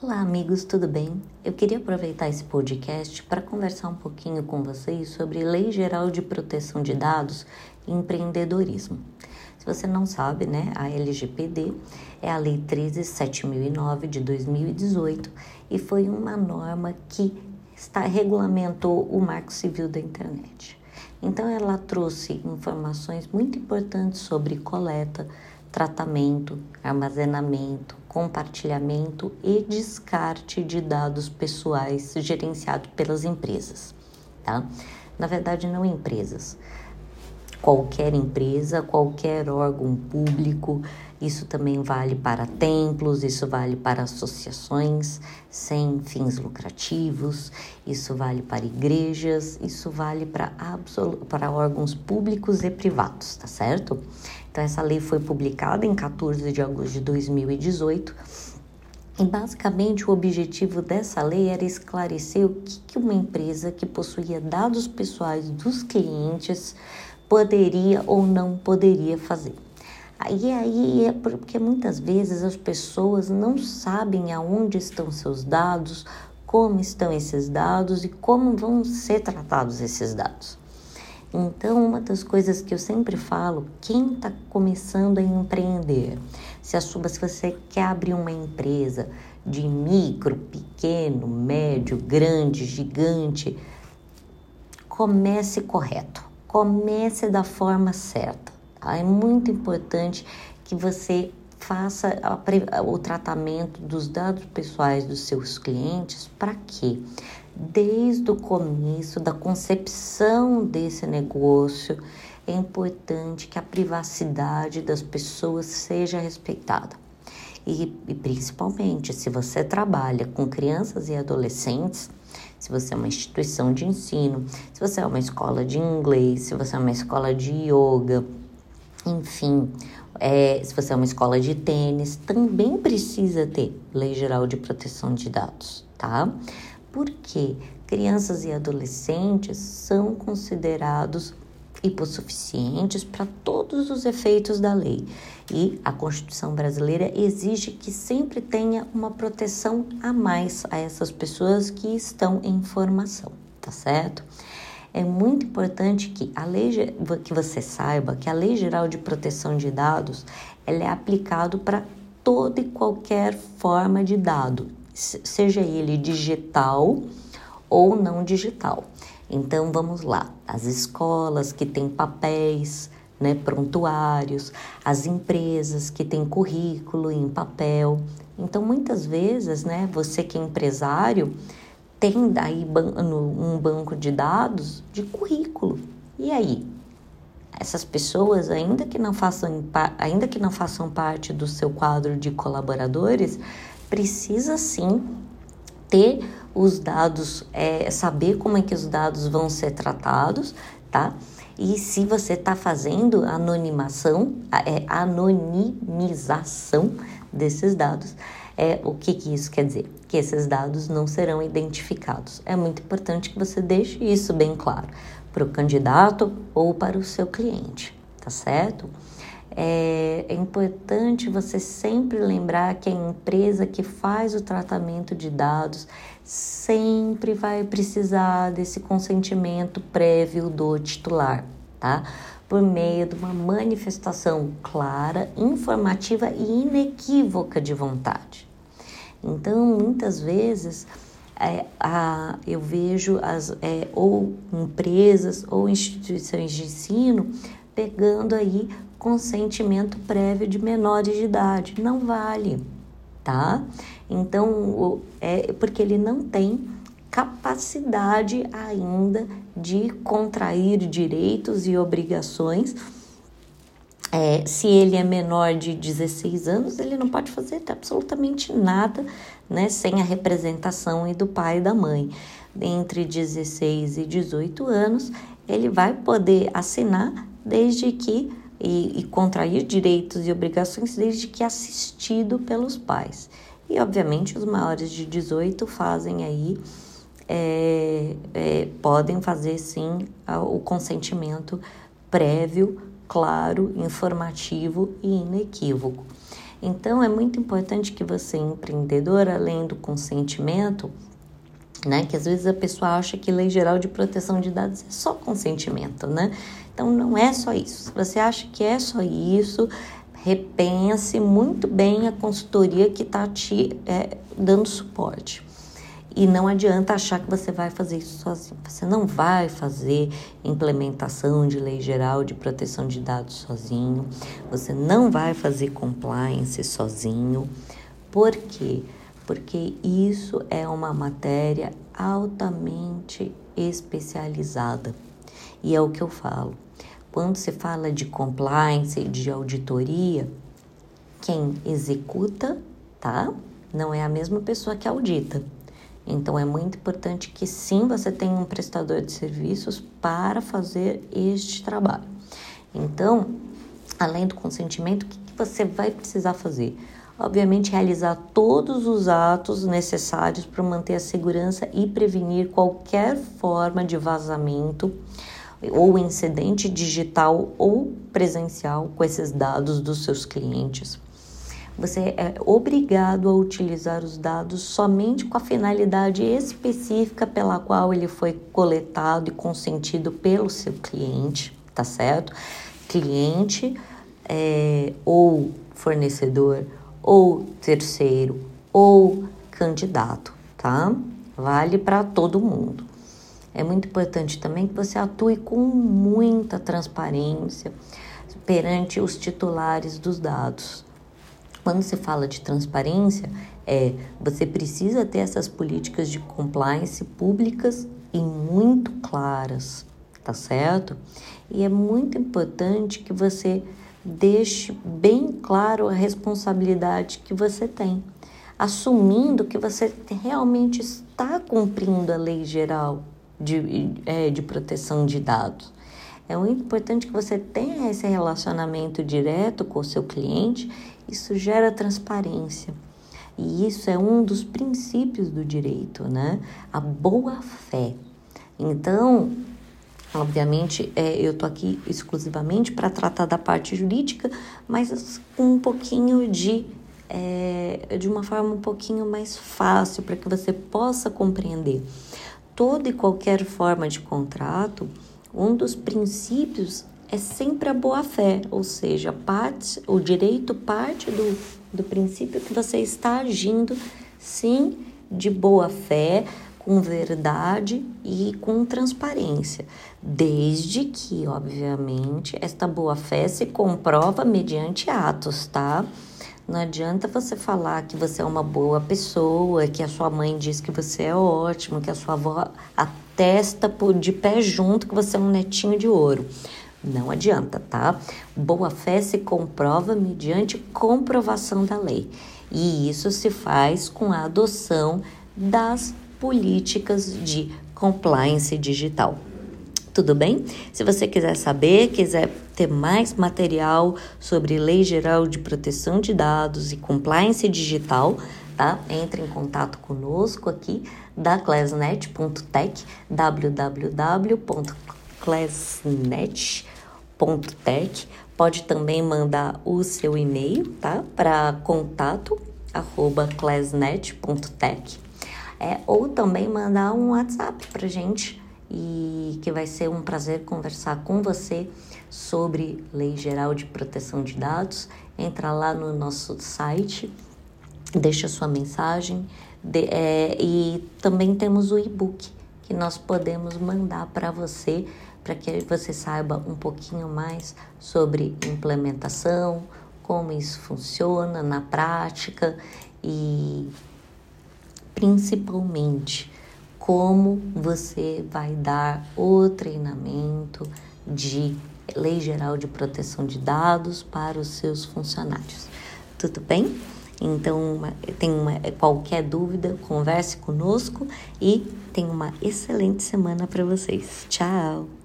Olá, amigos, tudo bem? Eu queria aproveitar esse podcast para conversar um pouquinho com vocês sobre Lei Geral de Proteção de Dados e Empreendedorismo. Se você não sabe, né, a LGPD é a Lei 13709 de 2018 e foi uma norma que está regulamentou o Marco Civil da Internet. Então ela trouxe informações muito importantes sobre coleta, tratamento, armazenamento, compartilhamento e descarte de dados pessoais gerenciado pelas empresas, tá? Na verdade, não empresas. Qualquer empresa, qualquer órgão público, isso também vale para templos, isso vale para associações sem fins lucrativos, isso vale para igrejas, isso vale para, para órgãos públicos e privados, tá certo? Então, essa lei foi publicada em 14 de agosto de 2018 e basicamente o objetivo dessa lei era esclarecer o que, que uma empresa que possuía dados pessoais dos clientes poderia ou não poderia fazer. Aí, aí é porque muitas vezes as pessoas não sabem aonde estão seus dados, como estão esses dados e como vão ser tratados esses dados. Então, uma das coisas que eu sempre falo, quem está começando a empreender, se, a sua, se você quer abrir uma empresa de micro, pequeno, médio, grande, gigante, comece correto, comece da forma certa. Tá? É muito importante que você faça o tratamento dos dados pessoais dos seus clientes para quê? Desde o começo da concepção desse negócio, é importante que a privacidade das pessoas seja respeitada. E, e, principalmente se você trabalha com crianças e adolescentes, se você é uma instituição de ensino, se você é uma escola de inglês, se você é uma escola de yoga, enfim, é, se você é uma escola de tênis, também precisa ter Lei Geral de Proteção de Dados, tá? Porque crianças e adolescentes são considerados hipossuficientes para todos os efeitos da lei. E a Constituição brasileira exige que sempre tenha uma proteção a mais a essas pessoas que estão em formação, tá certo? É muito importante que a lei que você saiba que a Lei Geral de Proteção de Dados ela é aplicado para toda e qualquer forma de dado, seja ele digital ou não digital. Então vamos lá, as escolas que têm papéis, né, prontuários, as empresas que têm currículo em papel. Então muitas vezes, né, você que é empresário, tem daí um banco de dados de currículo. E aí? Essas pessoas, ainda que não façam, ainda que não façam parte do seu quadro de colaboradores, precisa sim ter os dados, é, saber como é que os dados vão ser tratados, tá? E se você está fazendo anonimação, é, anonimização desses dados, é, o que, que isso quer dizer? Que esses dados não serão identificados. É muito importante que você deixe isso bem claro para o candidato ou para o seu cliente, tá certo? É, é, importante você sempre lembrar que a empresa que faz o tratamento de dados sempre vai precisar desse consentimento prévio do titular, tá? Por meio de uma manifestação clara, informativa e inequívoca de vontade. Então, muitas vezes, é, a, eu vejo as, é, ou empresas ou instituições de ensino pegando aí consentimento prévio de menores de idade. Não vale, tá? Então, é porque ele não tem capacidade ainda de contrair direitos e obrigações é, se ele é menor de 16 anos, ele não pode fazer absolutamente nada, né, sem a representação do pai e da mãe. Entre 16 e 18 anos, ele vai poder assinar desde que e, e contrair direitos e obrigações desde que assistido pelos pais. E obviamente os maiores de 18 fazem aí é, é, podem fazer sim o consentimento prévio claro, informativo e inequívoco. Então é muito importante que você, empreendedor, além do consentimento, né? Que às vezes a pessoa acha que lei geral de proteção de dados é só consentimento, né? Então não é só isso. Se você acha que é só isso, repense muito bem a consultoria que está te é, dando suporte. E não adianta achar que você vai fazer isso sozinho. Você não vai fazer implementação de lei geral de proteção de dados sozinho. Você não vai fazer compliance sozinho. Por quê? Porque isso é uma matéria altamente especializada. E é o que eu falo. Quando se fala de compliance e de auditoria, quem executa, tá? Não é a mesma pessoa que audita. Então é muito importante que sim você tenha um prestador de serviços para fazer este trabalho. Então, além do consentimento, o que, você vai precisar fazer? Obviamente, realizar todos os atos necessários para manter a segurança e prevenir qualquer forma de vazamento ou incidente digital ou presencial com esses dados dos seus clientes você é obrigado a utilizar os dados somente com a finalidade específica pela qual ele foi coletado e consentido pelo seu cliente, tá certo? Cliente é, ou fornecedor ou terceiro ou candidato, tá? Vale para todo mundo. É muito importante também que você atue com muita transparência perante os titulares dos dados quando se fala de transparência, é você precisa ter essas políticas de compliance públicas e muito claras, tá certo? E é muito importante que você deixe bem claro a responsabilidade que você tem, assumindo que você realmente está cumprindo a lei geral de, é, de proteção de dados. É muito importante que você tenha esse relacionamento direto com o seu cliente isso gera transparência. E isso é um dos princípios do direito, né? A boa fé. Então, obviamente, é, eu tô aqui exclusivamente para tratar da parte jurídica, mas com um pouquinho de é, de uma forma um pouquinho mais fácil para que você possa compreender. Toda e qualquer forma de contrato, um dos princípios é sempre a boa-fé, ou seja, parte, o direito parte do, do princípio que você está agindo, sim, de boa-fé, com verdade e com transparência, desde que, obviamente, esta boa-fé se comprova mediante atos, tá? Não adianta você falar que você é uma boa pessoa, que a sua mãe diz que você é ótimo, que a sua avó atesta de pé junto que você é um netinho de ouro. Não adianta, tá? Boa fé se comprova mediante comprovação da lei. E isso se faz com a adoção das políticas de compliance digital. Tudo bem? Se você quiser saber, quiser ter mais material sobre Lei Geral de Proteção de Dados e Compliance Digital, tá? Entre em contato conosco aqui da classnet.tech, www.classnet.tech classnet.tech. Pode também mandar o seu e-mail, tá? Para contato arroba classnet.tech. É, ou também mandar um WhatsApp para gente e que vai ser um prazer conversar com você sobre Lei Geral de Proteção de Dados. Entra lá no nosso site, deixa sua mensagem de, é, e também temos o e-book que nós podemos mandar para você para que você saiba um pouquinho mais sobre implementação, como isso funciona na prática e principalmente como você vai dar o treinamento de Lei Geral de Proteção de Dados para os seus funcionários. Tudo bem? Então, tem uma, qualquer dúvida, converse conosco e tenha uma excelente semana para vocês. Tchau!